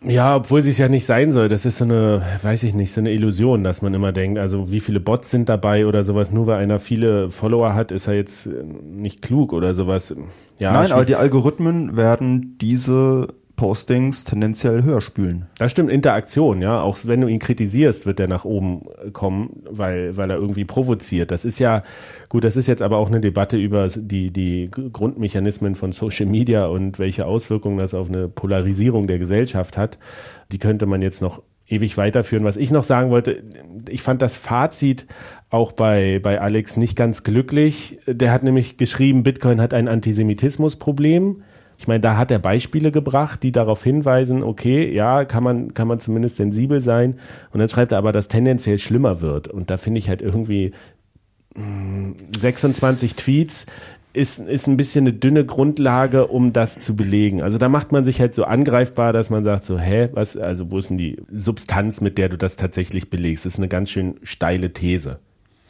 S2: Ja, obwohl sie es ja nicht sein soll. Das ist so eine, weiß ich nicht, so eine Illusion, dass man immer denkt, also wie viele Bots sind dabei oder sowas. Nur weil einer viele Follower hat, ist er jetzt nicht klug oder sowas. Ja,
S4: Nein, aber die Algorithmen werden diese Postings tendenziell höher spülen.
S2: Das stimmt, Interaktion, ja. Auch wenn du ihn kritisierst, wird er nach oben kommen, weil, weil er irgendwie provoziert. Das ist ja, gut, das ist jetzt aber auch eine Debatte über die, die Grundmechanismen von Social Media und welche Auswirkungen das auf eine Polarisierung der Gesellschaft hat. Die könnte man jetzt noch ewig weiterführen. Was ich noch sagen wollte, ich fand das Fazit auch bei, bei Alex nicht ganz glücklich. Der hat nämlich geschrieben, Bitcoin hat ein Antisemitismusproblem. Ich meine, da hat er Beispiele gebracht, die darauf hinweisen, okay, ja, kann man, kann man zumindest sensibel sein. Und dann schreibt er aber, dass tendenziell schlimmer wird. Und da finde ich halt irgendwie mh, 26 Tweets ist, ist ein bisschen eine dünne Grundlage, um das zu belegen. Also da macht man sich halt so angreifbar, dass man sagt so, hä, was, also wo ist denn die Substanz, mit der du das tatsächlich belegst? Das ist eine ganz schön steile These.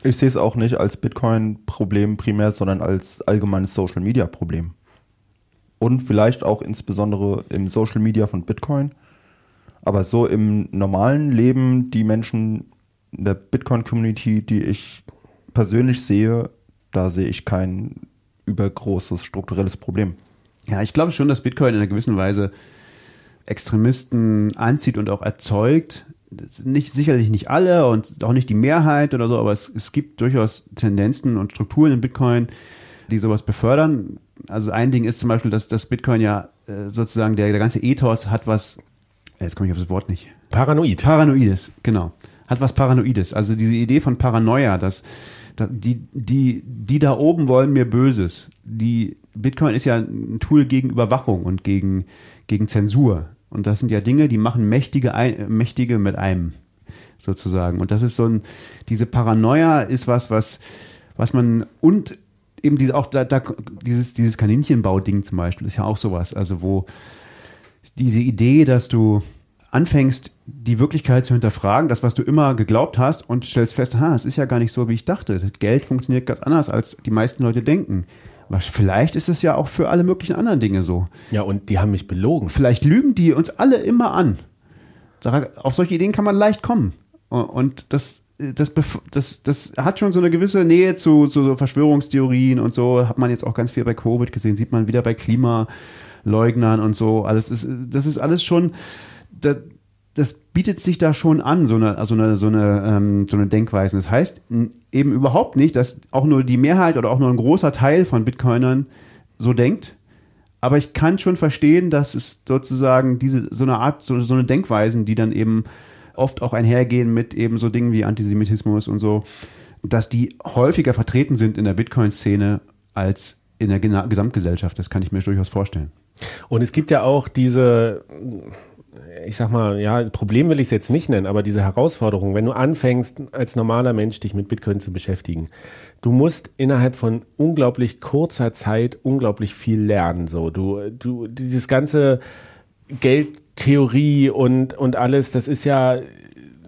S4: Ich sehe es auch nicht als Bitcoin-Problem primär, sondern als allgemeines Social-Media-Problem und vielleicht auch insbesondere im Social Media von Bitcoin. Aber so im normalen Leben, die Menschen in der Bitcoin-Community, die ich persönlich sehe, da sehe ich kein übergroßes strukturelles Problem.
S3: Ja, ich glaube schon, dass Bitcoin in einer gewissen Weise Extremisten anzieht und auch erzeugt. Nicht, sicherlich nicht alle und auch nicht die Mehrheit oder so, aber es, es gibt durchaus Tendenzen und Strukturen in Bitcoin, die sowas befördern also ein Ding ist zum Beispiel, dass das Bitcoin ja äh, sozusagen der, der ganze Ethos hat was, jetzt komme ich auf das Wort nicht.
S2: Paranoid.
S3: Paranoides, genau. Hat was Paranoides. Also diese Idee von Paranoia, dass, dass die, die, die da oben wollen mir Böses. Die Bitcoin ist ja ein Tool gegen Überwachung und gegen, gegen Zensur. Und das sind ja Dinge, die machen Mächtige, Mächtige mit einem, sozusagen. Und das ist so ein, diese Paranoia ist was, was, was man, und eben diese, auch da, da, dieses, dieses Kaninchenbau-Ding zum Beispiel ist ja auch sowas. Also wo diese Idee, dass du anfängst, die Wirklichkeit zu hinterfragen, das, was du immer geglaubt hast, und stellst fest, ha, es ist ja gar nicht so, wie ich dachte. Geld funktioniert ganz anders, als die meisten Leute denken. Vielleicht ist es ja auch für alle möglichen anderen Dinge so.
S2: Ja, und die haben mich belogen.
S3: Vielleicht lügen die uns alle immer an. Auf solche Ideen kann man leicht kommen. Und das das, das, das hat schon so eine gewisse Nähe zu, zu Verschwörungstheorien und so. Hat man jetzt auch ganz viel bei Covid gesehen, sieht man wieder bei Klimaleugnern und so. Alles ist, das ist alles schon, das, das bietet sich da schon an, so eine, so eine, so eine, ähm, so eine Denkweise. Das heißt eben überhaupt nicht, dass auch nur die Mehrheit oder auch nur ein großer Teil von Bitcoinern so denkt. Aber ich kann schon verstehen, dass es sozusagen diese, so eine Art, so, so eine Denkweisen, die dann eben oft auch einhergehen mit eben so Dingen wie Antisemitismus und so, dass die häufiger vertreten sind in der Bitcoin-Szene als in der Gesamtgesellschaft. Das kann ich mir durchaus vorstellen.
S2: Und es gibt ja auch diese, ich sag mal, ja, Problem will ich es jetzt nicht nennen, aber diese Herausforderung, wenn du anfängst, als normaler Mensch dich mit Bitcoin zu beschäftigen, du musst innerhalb von unglaublich kurzer Zeit unglaublich viel lernen. So, du, du, dieses ganze Geld Theorie und, und alles, das ist ja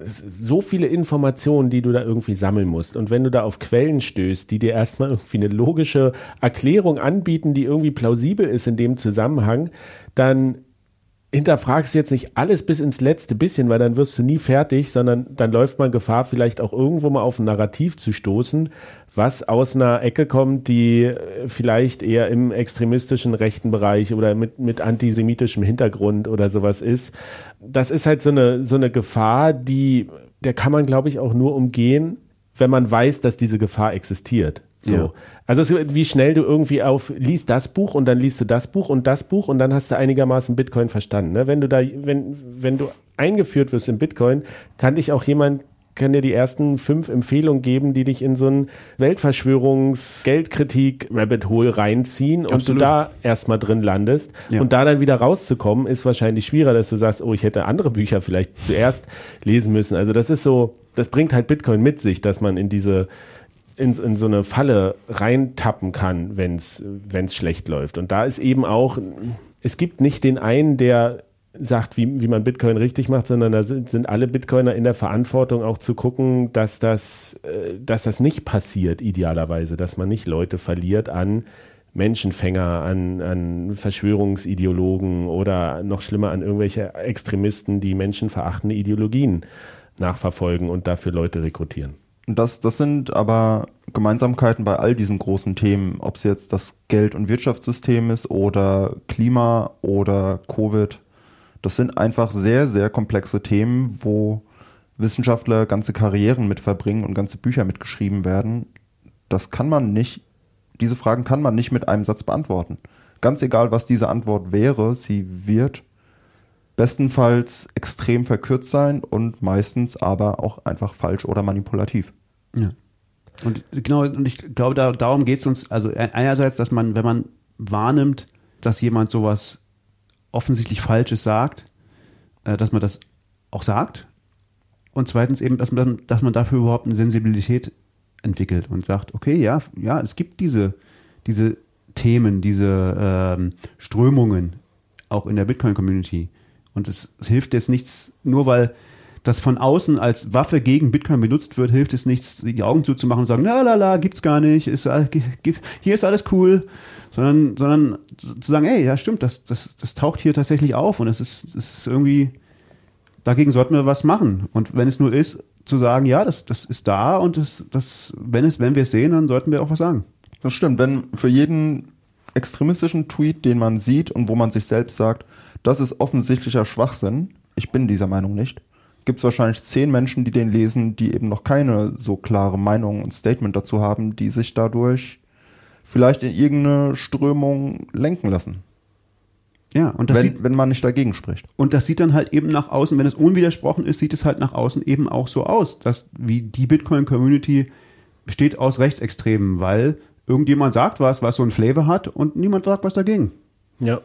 S2: so viele Informationen, die du da irgendwie sammeln musst. Und wenn du da auf Quellen stößt, die dir erstmal irgendwie eine logische Erklärung anbieten, die irgendwie plausibel ist in dem Zusammenhang, dann hinterfragst jetzt nicht alles bis ins letzte bisschen, weil dann wirst du nie fertig, sondern dann läuft man Gefahr, vielleicht auch irgendwo mal auf ein Narrativ zu stoßen, was aus einer Ecke kommt, die äh, vielleicht eher im extremistischen rechten Bereich oder mit, mit antisemitischem Hintergrund oder sowas ist. Das ist halt so eine, so eine Gefahr, die, der kann man, glaube ich, auch nur umgehen, wenn man weiß, dass diese Gefahr existiert. So. Ja. Also wie schnell du irgendwie auf liest das Buch und dann liest du das Buch und das Buch und dann hast du einigermaßen Bitcoin verstanden. Ne? Wenn du da, wenn, wenn du eingeführt wirst in Bitcoin, kann dich auch jemand kann dir die ersten fünf Empfehlungen geben, die dich in so ein Weltverschwörungs-Geldkritik-Rabbit Hole reinziehen Absolut. und du da erstmal drin landest. Ja. Und da dann wieder rauszukommen, ist wahrscheinlich schwieriger, dass du sagst, oh, ich hätte andere Bücher vielleicht zuerst lesen müssen. Also das ist so, das bringt halt Bitcoin mit sich, dass man in diese in, in so eine Falle reintappen kann, wenn es schlecht läuft. Und da ist eben auch, es gibt nicht den einen, der sagt, wie, wie man Bitcoin richtig macht, sondern da sind, sind alle Bitcoiner in der Verantwortung auch zu gucken, dass das, äh, dass das nicht passiert, idealerweise, dass man nicht Leute verliert an Menschenfänger, an, an Verschwörungsideologen oder noch schlimmer an irgendwelche Extremisten, die menschenverachtende Ideologien nachverfolgen und dafür Leute rekrutieren.
S4: Das, das sind aber Gemeinsamkeiten bei all diesen großen Themen, ob es jetzt das Geld- und Wirtschaftssystem ist oder Klima oder Covid. Das sind einfach sehr, sehr komplexe Themen, wo Wissenschaftler ganze Karrieren mit verbringen und ganze Bücher mitgeschrieben werden. Das kann man nicht, diese Fragen kann man nicht mit einem Satz beantworten. Ganz egal, was diese Antwort wäre, sie wird bestenfalls extrem verkürzt sein und meistens aber auch einfach falsch oder manipulativ.
S3: Ja. Und genau, und ich glaube, da, darum geht es uns, also einerseits, dass man, wenn man wahrnimmt, dass jemand sowas offensichtlich Falsches sagt, äh, dass man das auch sagt. Und zweitens eben, dass man, dass man dafür überhaupt eine Sensibilität entwickelt und sagt, okay, ja, ja, es gibt diese, diese Themen, diese ähm, Strömungen auch in der Bitcoin-Community. Und es, hilft jetzt nichts, nur weil das von außen als Waffe gegen Bitcoin benutzt wird, hilft es nichts, die Augen zuzumachen und sagen, la la la, gibt's gar nicht, ist, hier ist alles cool, sondern, sondern zu sagen, ey, ja stimmt, das, das, das taucht hier tatsächlich auf und es ist, es ist irgendwie, dagegen sollten wir was machen. Und wenn es nur ist, zu sagen, ja, das, das ist da und das, das, wenn es, wenn wir es sehen, dann sollten wir auch was sagen.
S4: Das stimmt, wenn für jeden extremistischen Tweet, den man sieht und wo man sich selbst sagt, das ist offensichtlicher Schwachsinn, ich bin dieser Meinung nicht, gibt es wahrscheinlich zehn Menschen, die den lesen, die eben noch keine so klare Meinung und Statement dazu haben, die sich dadurch vielleicht in irgendeine Strömung lenken lassen.
S3: Ja, und das
S4: wenn,
S3: sieht,
S4: wenn man nicht dagegen spricht.
S3: Und das sieht dann halt eben nach außen, wenn es unwidersprochen ist, sieht es halt nach außen eben auch so aus, dass wie die Bitcoin-Community besteht aus Rechtsextremen, weil irgendjemand sagt was, was so ein Flavor hat und niemand sagt was dagegen.
S2: Ja.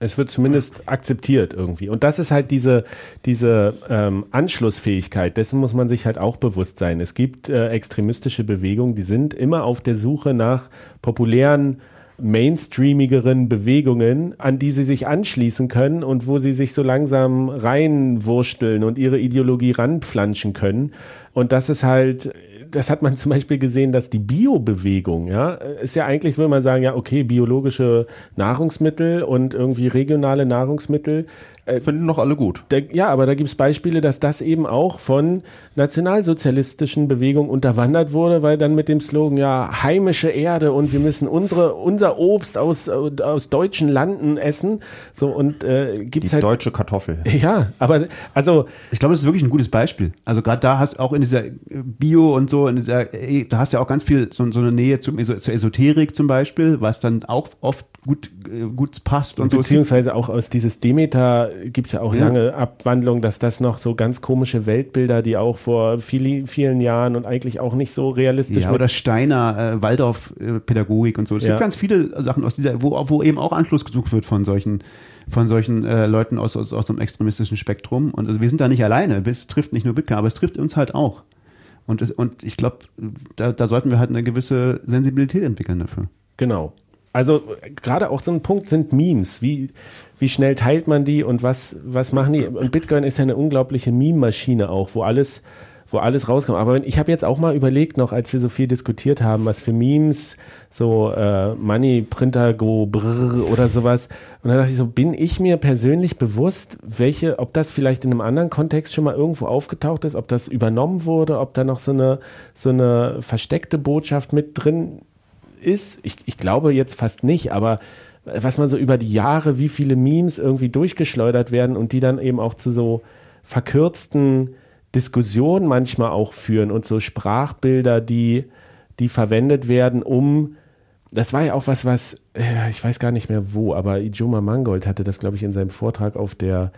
S2: Es wird zumindest akzeptiert irgendwie. Und das ist halt diese, diese ähm, Anschlussfähigkeit, dessen muss man sich halt auch bewusst sein. Es gibt äh, extremistische Bewegungen, die sind immer auf der Suche nach populären mainstreamigeren Bewegungen, an die sie sich anschließen können und wo sie sich so langsam reinwursteln und ihre Ideologie ranpflanschen können. Und das ist halt das hat man zum Beispiel gesehen, dass die Biobewegung, ja, ist ja eigentlich, will man sagen, ja, okay, biologische Nahrungsmittel und irgendwie regionale Nahrungsmittel.
S4: Äh, Finden noch alle gut.
S2: Da, ja, aber da gibt es Beispiele, dass das eben auch von nationalsozialistischen Bewegungen unterwandert wurde, weil dann mit dem Slogan, ja, heimische Erde und wir müssen unsere, unser Obst aus, aus deutschen Landen essen. So, und äh, gibt's
S4: Die
S2: halt.
S4: deutsche Kartoffel.
S2: Ja, aber also.
S3: Ich glaube, das ist wirklich ein gutes Beispiel. Also gerade da hast auch in dieser Bio und so, in dieser, da hast du ja auch ganz viel so, so eine Nähe zum, zur Esoterik zum Beispiel, was dann auch oft gut, äh, gut passt und
S2: Beziehungsweise so. auch aus dieses Demeter gibt's ja auch ja. lange Abwandlungen, dass das noch so ganz komische Weltbilder, die auch vor vielen, vielen Jahren und eigentlich auch nicht so realistisch
S3: ja, oder Steiner, äh, Waldorf-Pädagogik und so. Es ja. gibt ganz viele Sachen aus dieser, wo, wo eben auch Anschluss gesucht wird von solchen von solchen äh, Leuten aus, aus, aus dem extremistischen Spektrum. Und also wir sind da nicht alleine. Es trifft nicht nur Bitcoin, aber es trifft uns halt auch. Und, es, und ich glaube, da, da sollten wir halt eine gewisse Sensibilität entwickeln dafür.
S2: Genau. Also gerade auch so ein Punkt sind Memes. Wie, wie schnell teilt man die und was, was machen die? Und Bitcoin ist ja eine unglaubliche Meme-Maschine auch, wo alles, wo alles rauskommt. Aber ich habe jetzt auch mal überlegt, noch als wir so viel diskutiert haben, was für Memes, so äh, Money, Printer, Go, Brrr oder sowas. Und dann dachte ich so, bin ich mir persönlich bewusst, welche, ob das vielleicht in einem anderen Kontext schon mal irgendwo aufgetaucht ist, ob das übernommen wurde, ob da noch so eine, so eine versteckte Botschaft mit drin ist. Ich, ich glaube jetzt fast nicht, aber was man so über die Jahre, wie viele Memes irgendwie durchgeschleudert werden und die dann eben auch zu so verkürzten Diskussionen manchmal auch führen und so Sprachbilder, die, die verwendet werden, um das war ja auch was, was, ich weiß gar nicht mehr wo, aber Ijoma Mangold hatte das, glaube ich, in seinem Vortrag auf der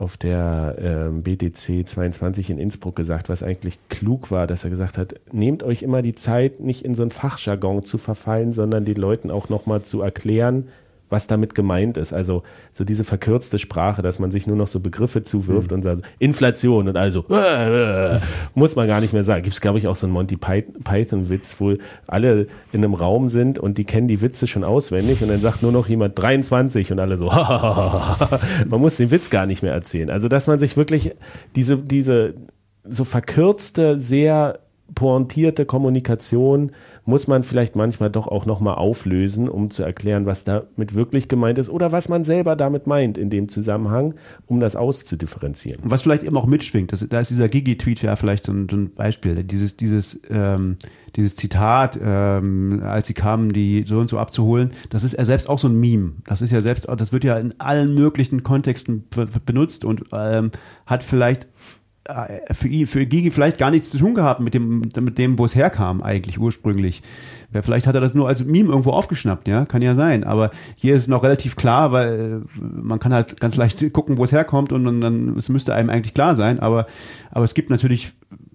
S2: auf der ähm, BTC 22 in Innsbruck gesagt, was eigentlich klug war, dass er gesagt hat, nehmt euch immer die Zeit, nicht in so ein Fachjargon zu verfallen, sondern den Leuten auch nochmal zu erklären, was damit gemeint ist. Also so diese verkürzte Sprache, dass man sich nur noch so Begriffe zuwirft mhm. und sagt, Inflation und also äh, äh, muss man gar nicht mehr sagen. Gibt es, glaube ich, auch so einen Monty Python-Witz, wo alle in einem Raum sind und die kennen die Witze schon auswendig und dann sagt nur noch jemand 23 und alle so, man muss den Witz gar nicht mehr erzählen. Also dass man sich wirklich diese, diese so verkürzte, sehr pointierte Kommunikation muss man vielleicht manchmal doch auch nochmal auflösen, um zu erklären, was damit wirklich gemeint ist oder was man selber damit meint in dem Zusammenhang, um das auszudifferenzieren.
S3: Was vielleicht eben auch mitschwingt, das, da ist dieser Gigi-Tweet ja vielleicht so ein, so ein Beispiel. Dieses, dieses, ähm, dieses Zitat, ähm, als sie kamen, die so und so abzuholen, das ist er selbst auch so ein Meme. Das ist ja selbst, das wird ja in allen möglichen Kontexten benutzt und ähm, hat vielleicht für ihn, für Gigi vielleicht gar nichts zu tun gehabt mit dem, mit dem, wo es herkam eigentlich ursprünglich. Ja, vielleicht hat er das nur als Meme irgendwo aufgeschnappt, ja, kann ja sein. Aber hier ist es noch relativ klar, weil äh, man kann halt ganz leicht gucken, wo es herkommt und dann, dann es müsste einem eigentlich klar sein. Aber, aber es gibt natürlich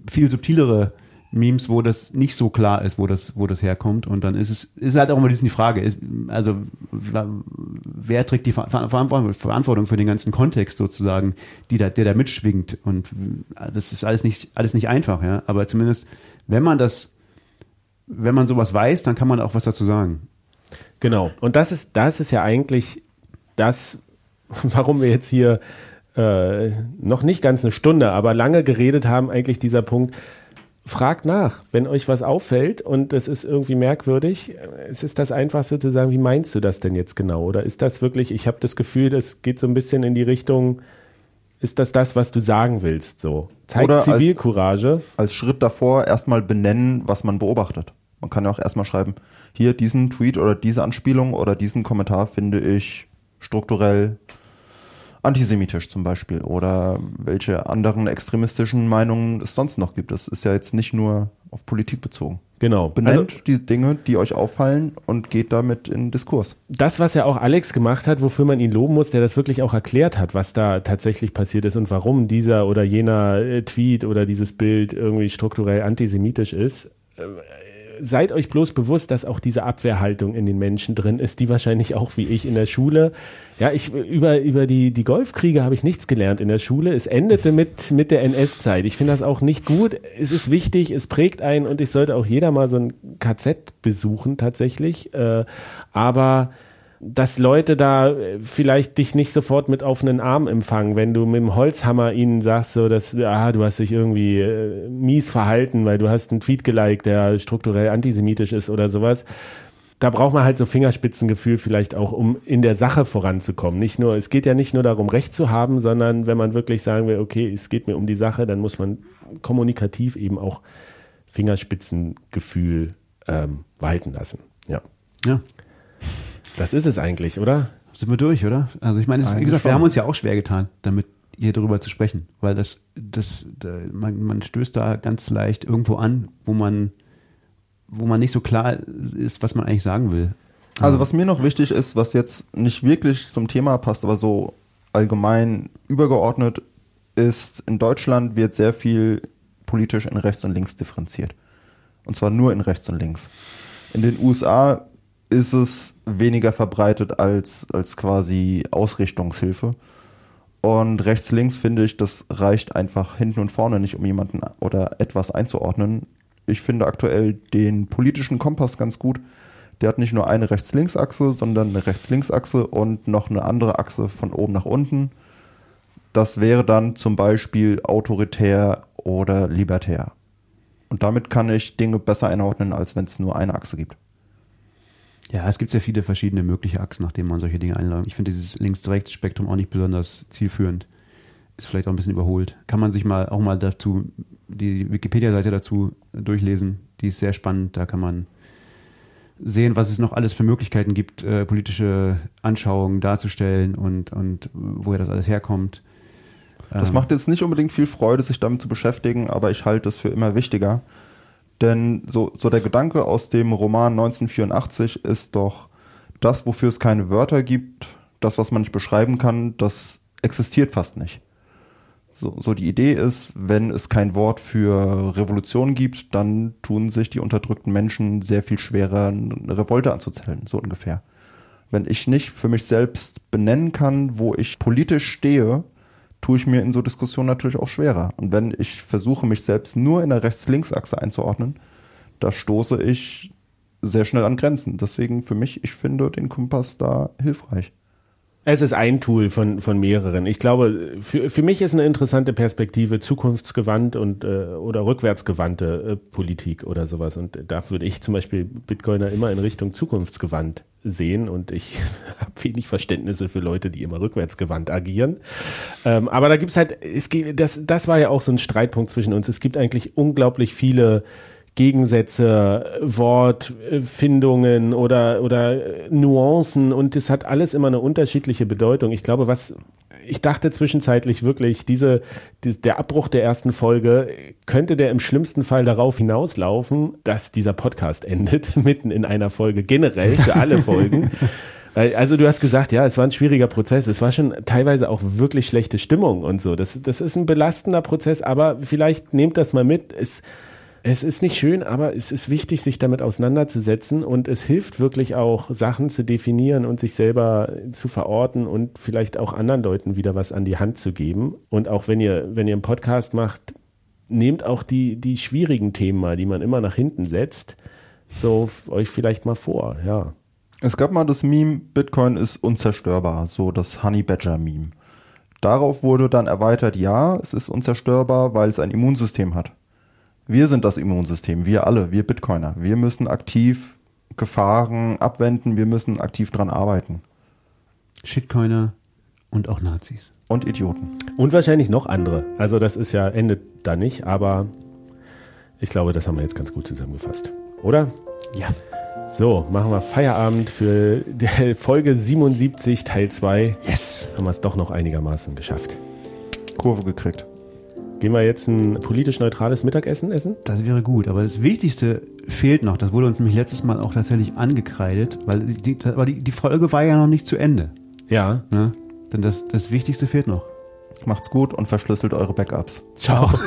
S3: viel subtilere Memes, wo das nicht so klar ist, wo das, wo das herkommt. Und dann ist es, ist halt auch immer die Frage, ist, also wer trägt die Verantwortung für den ganzen Kontext sozusagen, die da, der da mitschwingt. Und das ist alles nicht, alles nicht einfach, ja. Aber zumindest, wenn man das, wenn man sowas weiß, dann kann man auch was dazu sagen.
S2: Genau. Und das ist, das ist ja eigentlich das, warum wir jetzt hier äh, noch nicht ganz eine Stunde, aber lange geredet haben, eigentlich dieser Punkt, fragt nach, wenn euch was auffällt und es ist irgendwie merkwürdig. Es ist das Einfachste zu sagen, wie meinst du das denn jetzt genau? Oder ist das wirklich, ich habe das Gefühl, das geht so ein bisschen in die Richtung, ist das das, was du sagen willst? So, zeigt Oder Zivilcourage.
S4: Als, als Schritt davor erstmal benennen, was man beobachtet. Man kann ja auch erstmal schreiben, hier diesen Tweet oder diese Anspielung oder diesen Kommentar finde ich strukturell antisemitisch zum Beispiel oder welche anderen extremistischen Meinungen es sonst noch gibt. Das ist ja jetzt nicht nur auf Politik bezogen.
S2: Genau.
S4: Benennt also, die Dinge, die euch auffallen und geht damit in Diskurs.
S2: Das, was ja auch Alex gemacht hat, wofür man ihn loben muss, der das wirklich auch erklärt hat, was da tatsächlich passiert ist und warum dieser oder jener äh, Tweet oder dieses Bild irgendwie strukturell antisemitisch ist äh, seid euch bloß bewusst, dass auch diese Abwehrhaltung in den Menschen drin ist, die wahrscheinlich auch wie ich in der Schule. Ja, ich über über die die Golfkriege habe ich nichts gelernt in der Schule. Es endete mit mit der NS-Zeit. Ich finde das auch nicht gut. Es ist wichtig, es prägt einen und ich sollte auch jeder mal so ein KZ besuchen tatsächlich. Äh, aber dass Leute da äh, vielleicht dich nicht sofort mit offenen Armen empfangen, wenn du mit dem Holzhammer ihnen sagst, so dass ah, du hast dich irgendwie äh, mies verhalten, weil du hast einen Tweet geliked, der strukturell antisemitisch ist oder sowas. Da braucht man halt so Fingerspitzengefühl vielleicht auch, um in der Sache voranzukommen. Nicht nur, es geht ja nicht nur darum, Recht zu haben, sondern wenn man wirklich sagen will, okay, es geht mir um die Sache, dann muss man kommunikativ eben auch Fingerspitzengefühl ähm, walten lassen. Ja.
S3: Ja.
S2: Das ist es eigentlich, oder?
S3: Sind wir durch, oder? Also ich meine, wie gesagt, schon. wir haben uns ja auch schwer getan, damit hier darüber zu sprechen, weil das, das, da, man, man stößt da ganz leicht irgendwo an, wo man, wo man nicht so klar ist, was man eigentlich sagen will.
S4: Also was mir noch wichtig ist, was jetzt nicht wirklich zum Thema passt, aber so allgemein übergeordnet ist, in Deutschland wird sehr viel politisch in rechts und links differenziert. Und zwar nur in rechts und links. In den USA ist es weniger verbreitet als, als quasi Ausrichtungshilfe. Und rechts, links finde ich, das reicht einfach hinten und vorne nicht, um jemanden oder etwas einzuordnen. Ich finde aktuell den politischen Kompass ganz gut. Der hat nicht nur eine Rechts-Links-Achse, sondern eine Rechts-Links-Achse und noch eine andere Achse von oben nach unten. Das wäre dann zum Beispiel autoritär oder libertär. Und damit kann ich Dinge besser einordnen, als wenn es nur eine Achse gibt.
S3: Ja, es gibt sehr viele verschiedene mögliche Achsen, nach denen man solche Dinge einläuft. Ich finde dieses Links-Rechts-Spektrum auch nicht besonders zielführend. Ist vielleicht auch ein bisschen überholt. Kann man sich mal auch mal dazu, die Wikipedia-Seite dazu durchlesen. Die ist sehr spannend. Da kann man sehen, was es noch alles für Möglichkeiten gibt, äh, politische Anschauungen darzustellen und, und woher das alles herkommt.
S4: Das ähm, macht jetzt nicht unbedingt viel Freude, sich damit zu beschäftigen, aber ich halte es für immer wichtiger. Denn so, so der Gedanke aus dem Roman 1984 ist doch, das, wofür es keine Wörter gibt, das, was man nicht beschreiben kann, das existiert fast nicht. So, so die Idee ist, wenn es kein Wort für Revolution gibt, dann tun sich die unterdrückten Menschen sehr viel schwerer, eine Revolte anzuzählen, so ungefähr. Wenn ich nicht für mich selbst benennen kann, wo ich politisch stehe, tue ich mir in so Diskussionen natürlich auch schwerer. Und wenn ich versuche, mich selbst nur in der Rechts-Links-Achse einzuordnen, da stoße ich sehr schnell an Grenzen. Deswegen für mich, ich finde den Kompass da hilfreich.
S2: Es ist ein Tool von, von mehreren. Ich glaube, für, für mich ist eine interessante Perspektive zukunftsgewandt und äh, oder rückwärtsgewandte äh, Politik oder sowas. Und da würde ich zum Beispiel Bitcoiner immer in Richtung zukunftsgewandt sehen und ich habe wenig Verständnisse für Leute, die immer rückwärtsgewandt agieren. Ähm, aber da gibt's halt, es gibt, das, das war ja auch so ein Streitpunkt zwischen uns. Es gibt eigentlich unglaublich viele Gegensätze, Wortfindungen oder, oder Nuancen und es hat alles immer eine unterschiedliche Bedeutung. Ich glaube, was ich dachte zwischenzeitlich wirklich, diese, die, der Abbruch der ersten Folge könnte der im schlimmsten Fall darauf hinauslaufen, dass dieser Podcast endet, mitten in einer Folge, generell für alle Folgen. Also du hast gesagt, ja, es war ein schwieriger Prozess. Es war schon teilweise auch wirklich schlechte Stimmung und so. Das, das ist ein belastender Prozess, aber vielleicht nehmt das mal mit. Es, es ist nicht schön, aber es ist wichtig, sich damit auseinanderzusetzen und es hilft wirklich auch, Sachen zu definieren und sich selber zu verorten und vielleicht auch anderen Leuten wieder was an die Hand zu geben. Und auch wenn ihr, wenn ihr einen Podcast macht, nehmt auch die, die schwierigen Themen mal, die man immer nach hinten setzt, so euch vielleicht mal vor, ja.
S4: Es gab mal das Meme, Bitcoin ist unzerstörbar, so das Honey Badger Meme. Darauf wurde dann erweitert, ja, es ist unzerstörbar, weil es ein Immunsystem hat. Wir sind das Immunsystem, wir alle, wir Bitcoiner. Wir müssen aktiv Gefahren abwenden, wir müssen aktiv dran arbeiten.
S3: Shitcoiner und auch Nazis.
S4: Und Idioten.
S2: Und wahrscheinlich noch andere. Also das ist ja, endet da nicht, aber ich glaube, das haben wir jetzt ganz gut zusammengefasst. Oder?
S3: Ja.
S2: So, machen wir Feierabend für die Folge 77, Teil 2.
S3: Yes.
S2: Haben wir es doch noch einigermaßen geschafft.
S4: Kurve gekriegt.
S2: Gehen wir jetzt ein politisch neutrales Mittagessen essen?
S3: Das wäre gut, aber das Wichtigste fehlt noch. Das wurde uns nämlich letztes Mal auch tatsächlich angekreidet, weil die, aber die, die Folge war ja noch nicht zu Ende.
S2: Ja.
S3: Ne? Denn das, das Wichtigste fehlt noch.
S4: Macht's gut und verschlüsselt eure Backups.
S2: Ciao.